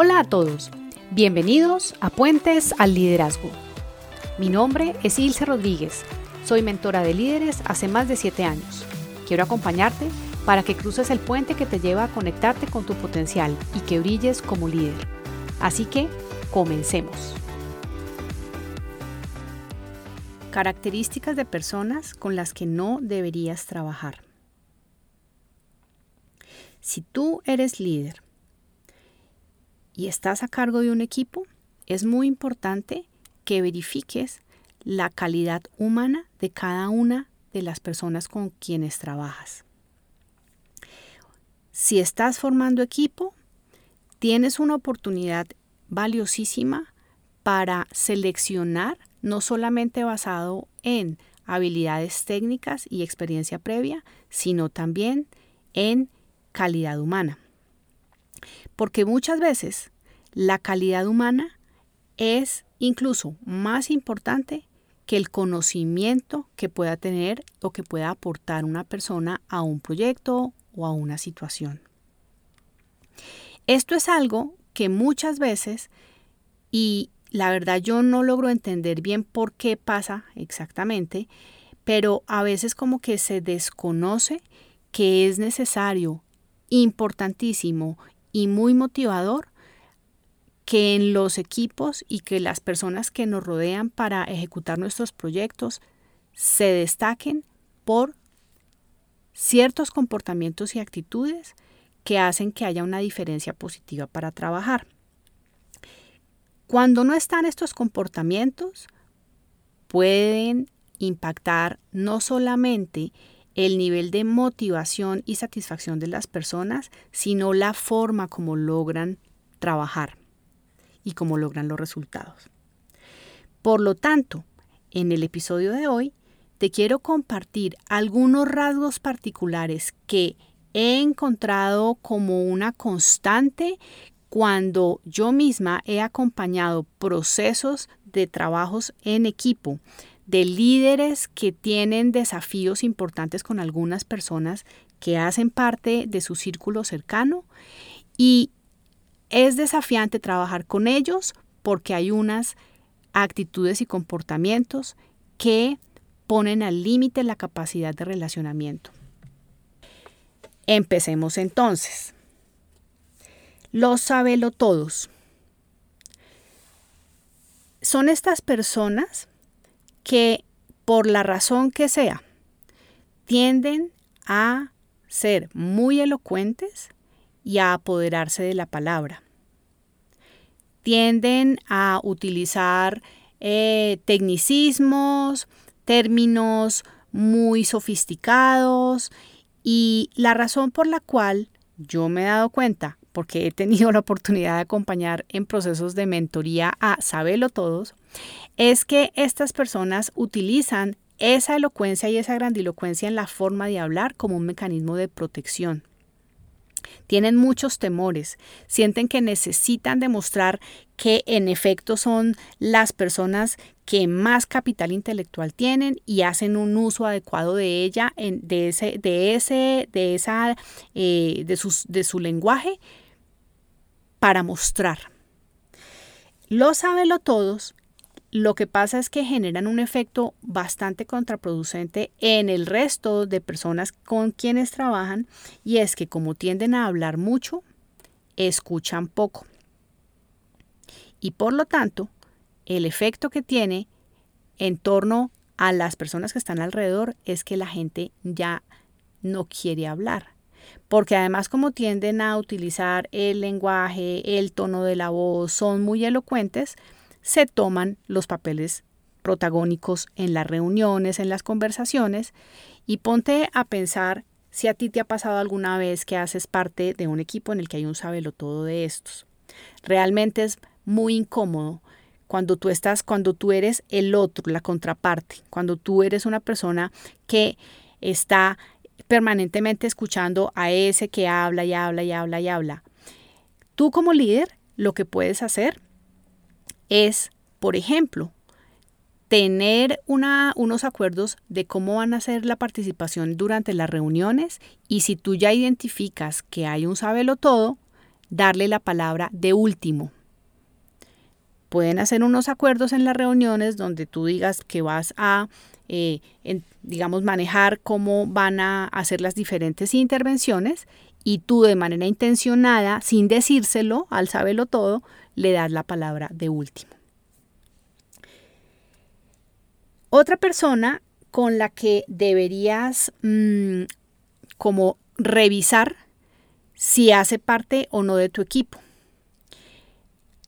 Hola a todos, bienvenidos a Puentes al Liderazgo. Mi nombre es Ilse Rodríguez, soy mentora de líderes hace más de 7 años. Quiero acompañarte para que cruces el puente que te lleva a conectarte con tu potencial y que brilles como líder. Así que, comencemos. Características de personas con las que no deberías trabajar. Si tú eres líder y estás a cargo de un equipo, es muy importante que verifiques la calidad humana de cada una de las personas con quienes trabajas. Si estás formando equipo, tienes una oportunidad valiosísima para seleccionar no solamente basado en habilidades técnicas y experiencia previa, sino también en calidad humana. Porque muchas veces la calidad humana es incluso más importante que el conocimiento que pueda tener o que pueda aportar una persona a un proyecto o a una situación. Esto es algo que muchas veces, y la verdad yo no logro entender bien por qué pasa exactamente, pero a veces como que se desconoce que es necesario, importantísimo y muy motivador que en los equipos y que las personas que nos rodean para ejecutar nuestros proyectos se destaquen por ciertos comportamientos y actitudes que hacen que haya una diferencia positiva para trabajar. Cuando no están estos comportamientos, pueden impactar no solamente el nivel de motivación y satisfacción de las personas, sino la forma como logran trabajar y cómo logran los resultados. Por lo tanto, en el episodio de hoy te quiero compartir algunos rasgos particulares que he encontrado como una constante cuando yo misma he acompañado procesos de trabajos en equipo de líderes que tienen desafíos importantes con algunas personas que hacen parte de su círculo cercano y es desafiante trabajar con ellos porque hay unas actitudes y comportamientos que ponen al límite la capacidad de relacionamiento. Empecemos entonces. Los sabelo todos. Son estas personas que, por la razón que sea, tienden a ser muy elocuentes y a apoderarse de la palabra. Tienden a utilizar eh, tecnicismos, términos muy sofisticados y la razón por la cual yo me he dado cuenta porque he tenido la oportunidad de acompañar en procesos de mentoría a Sabelo Todos, es que estas personas utilizan esa elocuencia y esa grandilocuencia en la forma de hablar como un mecanismo de protección. Tienen muchos temores, sienten que necesitan demostrar que en efecto son las personas que más capital intelectual tienen y hacen un uso adecuado de ella, de ese, de ese, de esa, eh, de, de su lenguaje para mostrar. Lo sábelo todos, lo que pasa es que generan un efecto bastante contraproducente en el resto de personas con quienes trabajan y es que como tienden a hablar mucho, escuchan poco. Y por lo tanto, el efecto que tiene en torno a las personas que están alrededor es que la gente ya no quiere hablar porque además como tienden a utilizar el lenguaje, el tono de la voz, son muy elocuentes, se toman los papeles protagónicos en las reuniones, en las conversaciones, y ponte a pensar si a ti te ha pasado alguna vez que haces parte de un equipo en el que hay un todo de estos. Realmente es muy incómodo cuando tú estás, cuando tú eres el otro, la contraparte, cuando tú eres una persona que está permanentemente escuchando a ese que habla y habla y habla y habla. Tú como líder lo que puedes hacer es, por ejemplo, tener una, unos acuerdos de cómo van a ser la participación durante las reuniones y si tú ya identificas que hay un sabelo todo, darle la palabra de último. Pueden hacer unos acuerdos en las reuniones donde tú digas que vas a, eh, digamos, manejar cómo van a hacer las diferentes intervenciones y tú de manera intencionada, sin decírselo, al saberlo todo, le das la palabra de último. Otra persona con la que deberías mm, como revisar si hace parte o no de tu equipo.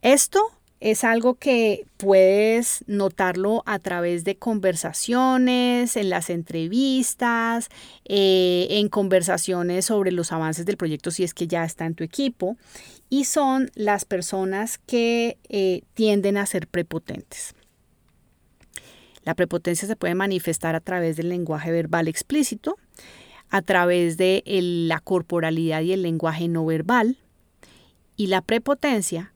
Esto es algo que puedes notarlo a través de conversaciones, en las entrevistas, eh, en conversaciones sobre los avances del proyecto si es que ya está en tu equipo. Y son las personas que eh, tienden a ser prepotentes. La prepotencia se puede manifestar a través del lenguaje verbal explícito, a través de la corporalidad y el lenguaje no verbal. Y la prepotencia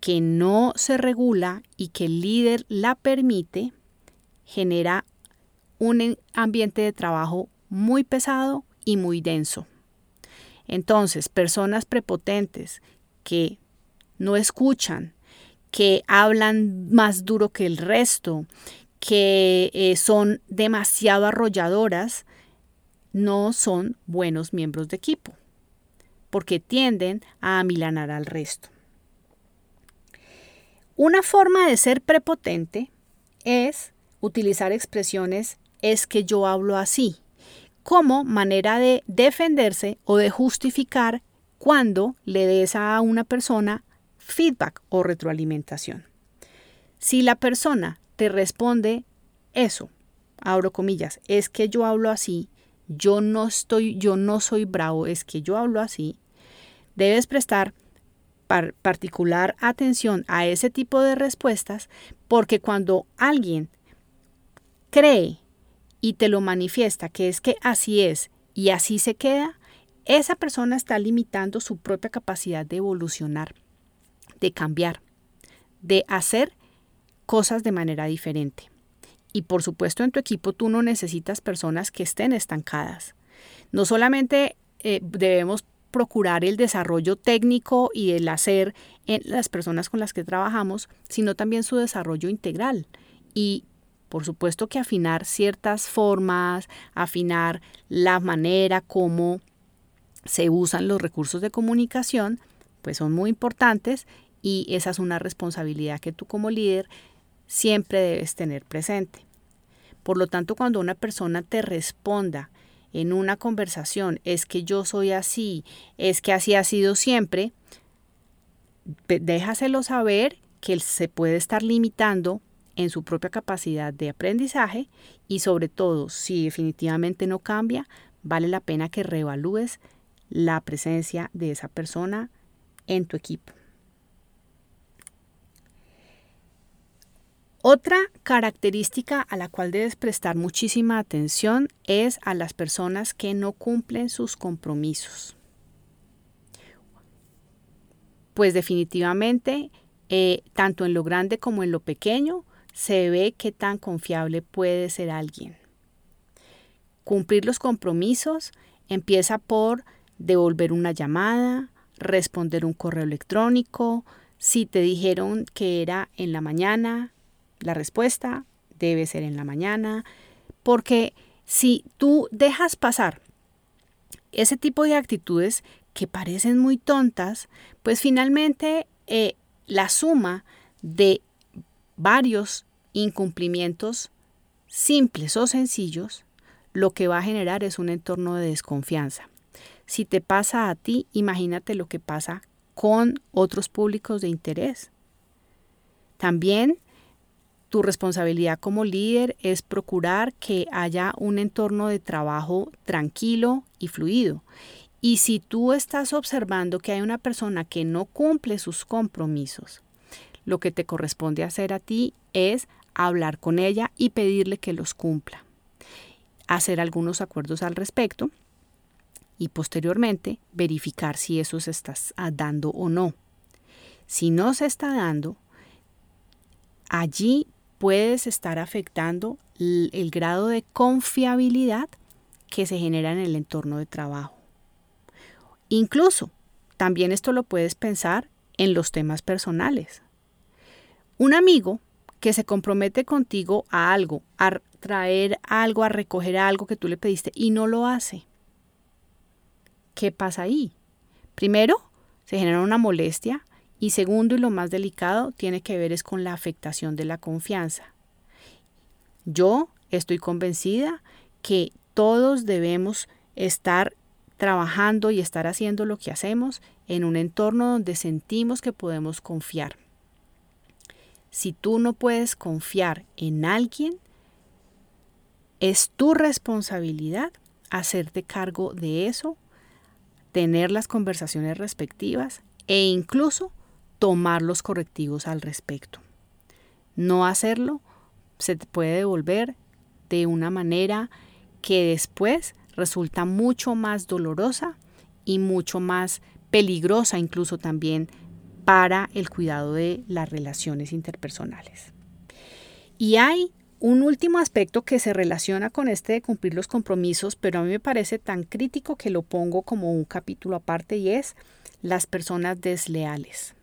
que no se regula y que el líder la permite, genera un ambiente de trabajo muy pesado y muy denso. Entonces, personas prepotentes que no escuchan, que hablan más duro que el resto, que eh, son demasiado arrolladoras, no son buenos miembros de equipo, porque tienden a amilanar al resto. Una forma de ser prepotente es utilizar expresiones es que yo hablo así, como manera de defenderse o de justificar cuando le des a una persona feedback o retroalimentación. Si la persona te responde eso, abro comillas, es que yo hablo así, yo no estoy, yo no soy bravo, es que yo hablo así, debes prestar particular atención a ese tipo de respuestas porque cuando alguien cree y te lo manifiesta que es que así es y así se queda, esa persona está limitando su propia capacidad de evolucionar, de cambiar, de hacer cosas de manera diferente. Y por supuesto en tu equipo tú no necesitas personas que estén estancadas. No solamente eh, debemos procurar el desarrollo técnico y el hacer en las personas con las que trabajamos, sino también su desarrollo integral. Y por supuesto que afinar ciertas formas, afinar la manera como se usan los recursos de comunicación, pues son muy importantes y esa es una responsabilidad que tú como líder siempre debes tener presente. Por lo tanto, cuando una persona te responda en una conversación es que yo soy así, es que así ha sido siempre, déjaselo saber que se puede estar limitando en su propia capacidad de aprendizaje y sobre todo, si definitivamente no cambia, vale la pena que reevalúes la presencia de esa persona en tu equipo. Otra característica a la cual debes prestar muchísima atención es a las personas que no cumplen sus compromisos. Pues definitivamente, eh, tanto en lo grande como en lo pequeño, se ve qué tan confiable puede ser alguien. Cumplir los compromisos empieza por devolver una llamada, responder un correo electrónico, si te dijeron que era en la mañana, la respuesta debe ser en la mañana, porque si tú dejas pasar ese tipo de actitudes que parecen muy tontas, pues finalmente eh, la suma de varios incumplimientos simples o sencillos, lo que va a generar es un entorno de desconfianza. Si te pasa a ti, imagínate lo que pasa con otros públicos de interés. También tu responsabilidad como líder es procurar que haya un entorno de trabajo tranquilo y fluido. Y si tú estás observando que hay una persona que no cumple sus compromisos, lo que te corresponde hacer a ti es hablar con ella y pedirle que los cumpla. Hacer algunos acuerdos al respecto y posteriormente verificar si eso se está dando o no. Si no se está dando, allí puedes estar afectando el, grado de confiabilidad que se genera en el entorno de trabajo. Incluso también esto lo puedes pensar en los temas personales. Un amigo que se compromete contigo a algo, a traer algo, a recoger algo que tú le pediste y no lo hace. ¿Qué pasa ahí? Primero, se genera una molestia y segundo y lo más delicado tiene que ver es con la afectación de la confianza. Yo estoy convencida que todos debemos estar trabajando y estar haciendo lo que hacemos en un entorno donde sentimos que podemos confiar. Si tú no puedes confiar en alguien, es tu responsabilidad hacerte cargo de eso, tener las conversaciones respectivas e incluso tomar los correctivos al respecto. No hacerlo se puede devolver de una manera que después resulta mucho más dolorosa y mucho más peligrosa incluso también para el cuidado de las relaciones interpersonales. Y hay un último aspecto que se relaciona con este de cumplir los compromisos, pero a mí me parece tan crítico que lo pongo como un capítulo aparte y es las personas desleales.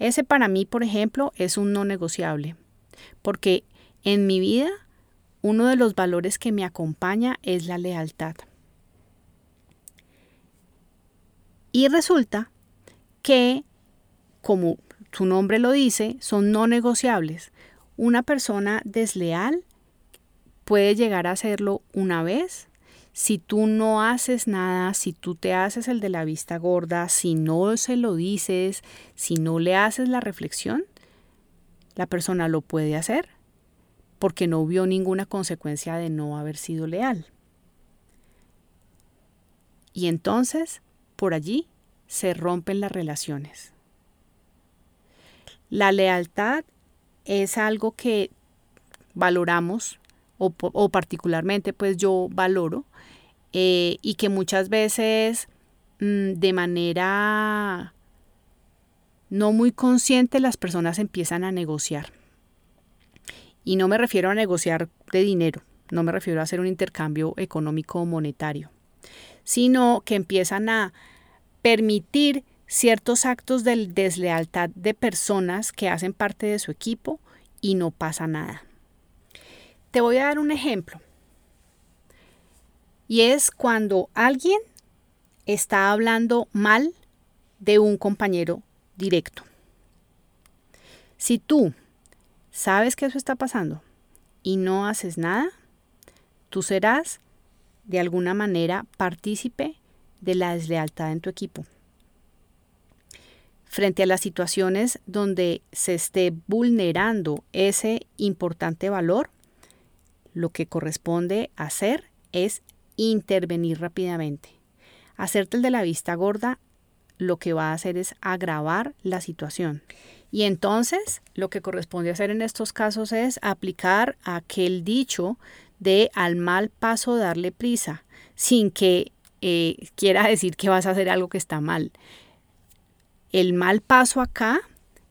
Ese para mí, por ejemplo, es un no negociable, porque en mi vida uno de los valores que me acompaña es la lealtad. Y resulta que, como su nombre lo dice, son no negociables. Una persona desleal puede llegar a hacerlo una vez. Si tú no haces nada, si tú te haces el de la vista gorda, si no se lo dices, si no le haces la reflexión, la persona lo puede hacer porque no vio ninguna consecuencia de no haber sido leal. Y entonces, por allí, se rompen las relaciones. La lealtad es algo que valoramos o, particularmente pues yo valoro eh, y que muchas veces mm, de manera no muy consciente las personas empiezan a negociar. Y no me refiero a negociar de dinero, no me refiero a hacer un intercambio económico o monetario, sino que empiezan a permitir ciertos actos de deslealtad de personas que hacen parte de su equipo y no pasa nada. Te voy a dar un ejemplo. Y es cuando alguien está hablando mal de un compañero directo. Si tú sabes que eso está pasando y no haces nada, tú serás de alguna manera partícipe de la deslealtad en tu equipo. Frente a las situaciones donde se esté vulnerando ese importante valor, lo que corresponde hacer es intervenir rápidamente. Hacerte el de la vista gorda lo que va a hacer es agravar la situación. Y entonces lo que corresponde hacer en estos casos es aplicar aquel dicho de al mal paso darle prisa, sin que eh, quiera decir que vas a hacer algo que está mal. El mal paso acá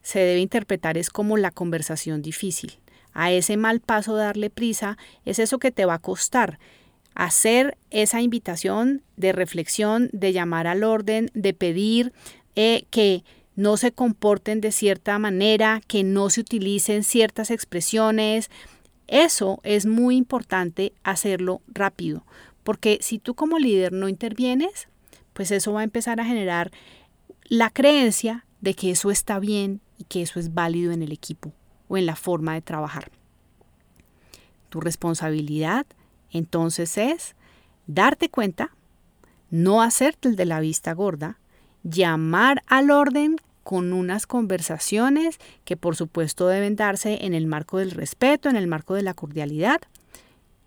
se debe interpretar es como la conversación difícil. A ese mal paso darle prisa es eso que te va a costar. Hacer esa invitación de reflexión, de llamar al orden, de pedir eh, que no se comporten de cierta manera, que no se utilicen ciertas expresiones. Eso es muy importante hacerlo rápido, porque si tú como líder no intervienes, pues eso va a empezar a generar la creencia de que eso está bien y que eso es válido en el equipo o en la forma de trabajar. Tu responsabilidad entonces es darte cuenta, no hacerte el de la vista gorda, llamar al orden con unas conversaciones que por supuesto deben darse en el marco del respeto, en el marco de la cordialidad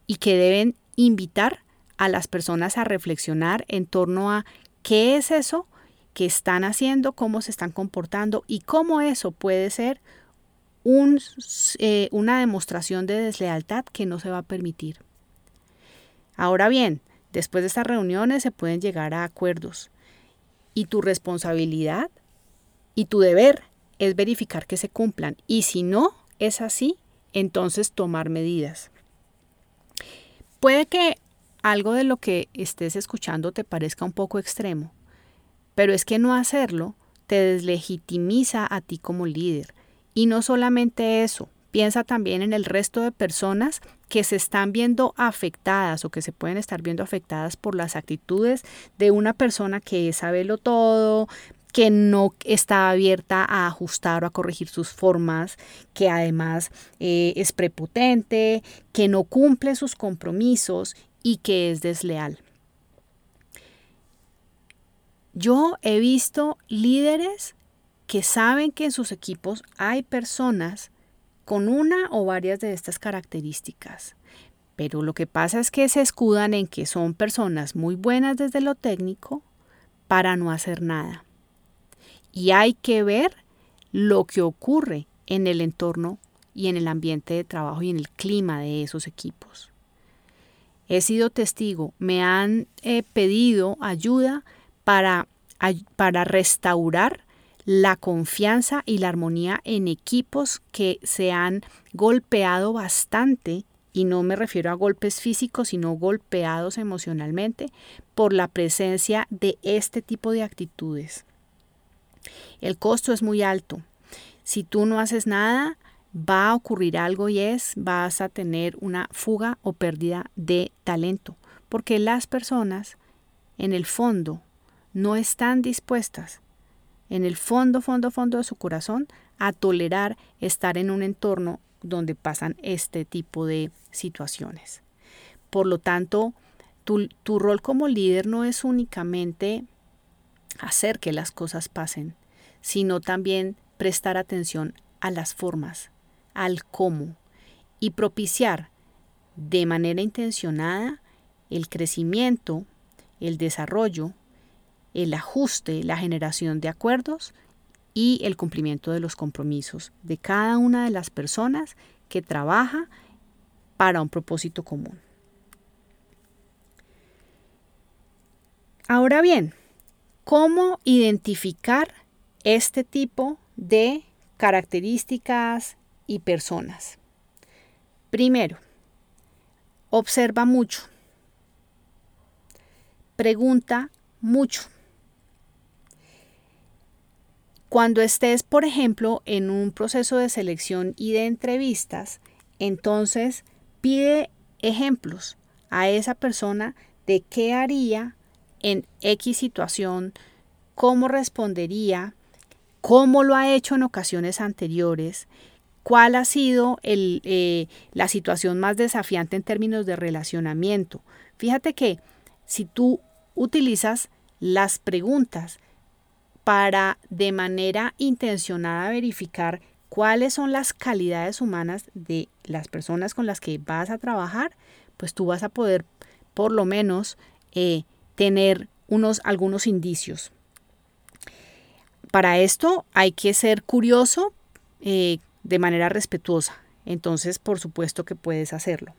y que deben invitar a las personas a reflexionar en torno a qué es eso que están haciendo, cómo se están comportando y cómo eso puede ser eh, una demostración de deslealtad que no se va a permitir. Ahora bien, después de estas reuniones se pueden llegar a acuerdos y tu responsabilidad y tu deber es verificar que se cumplan. Y si no es así, entonces tomar medidas. Puede que algo de lo que estés escuchando te parezca un poco extremo, Pero es que no hacerlo te deslegitimiza a ti como líder. Y no solamente eso, piensa también en el resto de personas que se están viendo afectadas o que se pueden estar viendo afectadas por las actitudes de una persona que sabe lo todo, que no está abierta a ajustar o a corregir sus formas, que además eh, es prepotente, que no cumple sus compromisos y que es desleal. Yo he visto líderes que saben que en sus equipos hay personas con una o varias de estas características, pero lo que pasa es que se escudan en que son personas muy buenas desde lo técnico para no hacer nada. Y hay que ver lo que ocurre en el entorno y en el ambiente de trabajo y en el clima de esos equipos. He sido testigo, me han eh, pedido ayuda para, para restaurar la confianza y la armonía en equipos que se han golpeado bastante, y no me refiero a golpes físicos, sino golpeados emocionalmente por la presencia de este tipo de actitudes. El costo es muy alto. Si tú no haces nada, va a ocurrir algo y es, vas a tener una fuga o pérdida de talento, porque las personas en el fondo no están dispuestas, en el fondo, fondo, fondo de su corazón, a tolerar estar en un entorno donde pasan este tipo de situaciones. Por lo tanto, tu, tu rol como líder no es únicamente hacer que las cosas pasen, sino también prestar atención a las formas, al cómo y propiciar de manera intencionada el crecimiento, el desarrollo el ajuste, la generación de acuerdos y el cumplimiento de los compromisos de cada una de las personas que trabaja para un propósito común. Ahora bien, ¿cómo identificar este tipo de características y personas? Primero, observa mucho. Pregunta mucho. Cuando estés, por ejemplo, en un proceso de selección y de entrevistas, entonces pide ejemplos a esa persona de qué haría en X situación, cómo respondería, cómo lo ha hecho en ocasiones anteriores, cuál ha sido eh, la situación más desafiante en términos de relacionamiento. Fíjate que si tú utilizas las preguntas para de manera intencionada verificar cuáles son las calidades humanas de las personas con las que vas a trabajar, pues tú vas a poder por lo menos eh, tener unos, algunos indicios. Para esto hay que ser curioso eh, de manera respetuosa. Entonces, por supuesto que puedes hacerlo.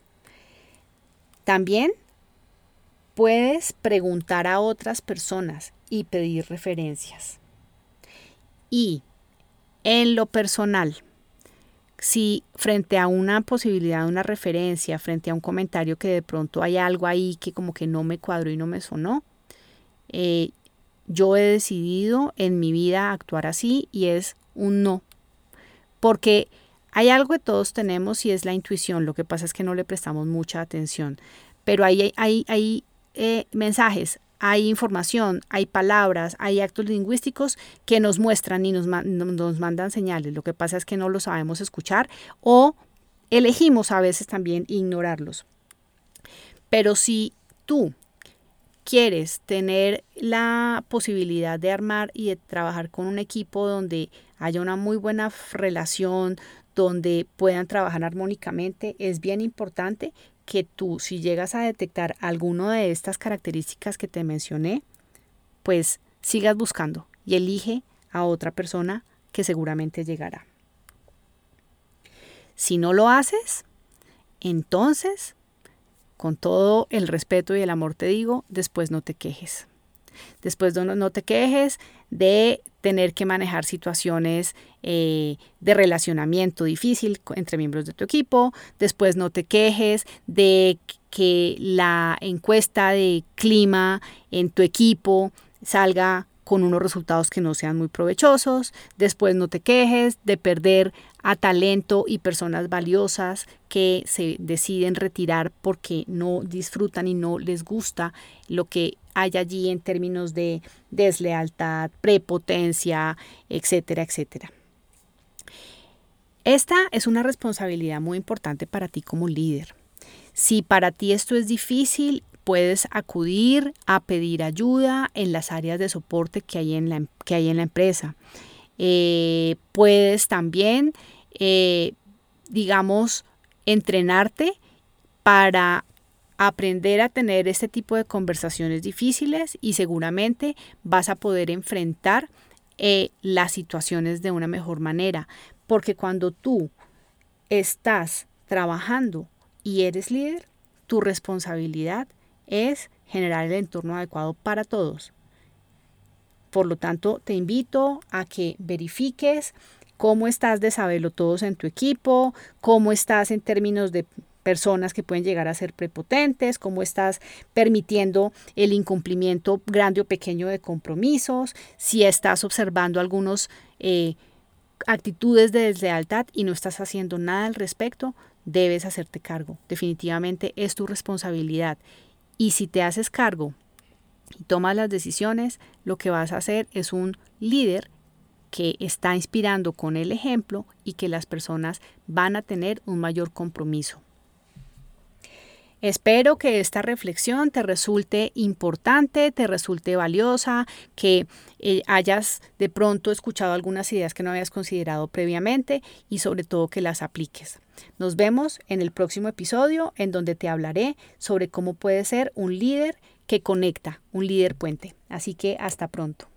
También puedes preguntar a otras personas y pedir referencias. Y en lo personal, si frente a una posibilidad, una referencia, frente a un comentario que de pronto hay algo ahí que como que no me cuadró y no me sonó, eh, yo he decidido en mi vida actuar así y es un no. Porque hay algo que todos tenemos y es la intuición, lo que pasa es que no le prestamos mucha atención. Pero hay, hay, hay eh, mensajes, hay información, hay palabras, hay actos lingüísticos que nos muestran y nos, nos mandan señales. Lo que pasa es que no lo sabemos escuchar o elegimos a veces también ignorarlos. Pero si tú quieres tener la posibilidad de armar y de trabajar con un equipo donde haya una muy buena relación, donde puedan trabajar armónicamente, es bien importante que tú, si llegas a detectar alguno de estas características que te mencioné, pues sigas buscando y elige a otra persona que seguramente llegará. Si no lo haces, entonces, con todo el respeto y el amor te digo, después no te quejes. Después no, te quejes de tener que manejar situaciones eh, de relacionamiento difícil entre miembros de tu equipo. Después no te quejes de que la encuesta de clima en tu equipo salga con unos resultados que no sean muy provechosos, después no te quejes de perder a talento y personas valiosas que se deciden retirar porque no disfrutan y no les gusta lo que hay allí en términos de deslealtad, prepotencia, etcétera, etcétera. Esta es una responsabilidad muy importante para ti como líder. Si para ti esto es difícil, puedes acudir a pedir ayuda en las áreas de soporte que hay en la, que hay en la empresa. Eh, puedes también, eh, digamos, entrenarte para aprender a tener este tipo de conversaciones difíciles y seguramente vas a poder enfrentar eh, las situaciones de una mejor manera. Porque cuando tú estás trabajando y eres líder, tu responsabilidad es generar el entorno adecuado para todos. Por lo tanto, te invito a que verifiques cómo estás de saberlo todos en tu equipo, cómo estás en términos de personas que pueden llegar a ser prepotentes, cómo estás permitiendo el incumplimiento grande o pequeño de compromisos, si estás observando algunas eh, actitudes de deslealtad y no estás haciendo nada al respecto, debes hacerte cargo. Definitivamente es tu responsabilidad y si te haces cargo y tomas las decisiones, lo que vas a hacer es un líder que está inspirando con el ejemplo y que las personas van a tener un mayor compromiso. Espero que esta reflexión te resulte importante, te resulte valiosa, que eh, hayas de pronto escuchado algunas ideas que no habías considerado previamente y sobre todo que las apliques. Nos vemos en el próximo episodio en donde te hablaré sobre cómo puede ser un líder que conecta, un líder puente. Así que hasta pronto.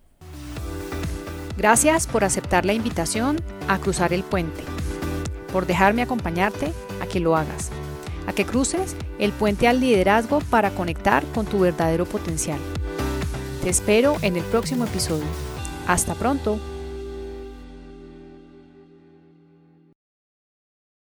Gracias por aceptar la invitación a cruzar el puente, por dejarme acompañarte a que lo hagas a que cruces el puente al liderazgo para conectar con tu verdadero potencial. Te espero en el próximo episodio. Hasta pronto.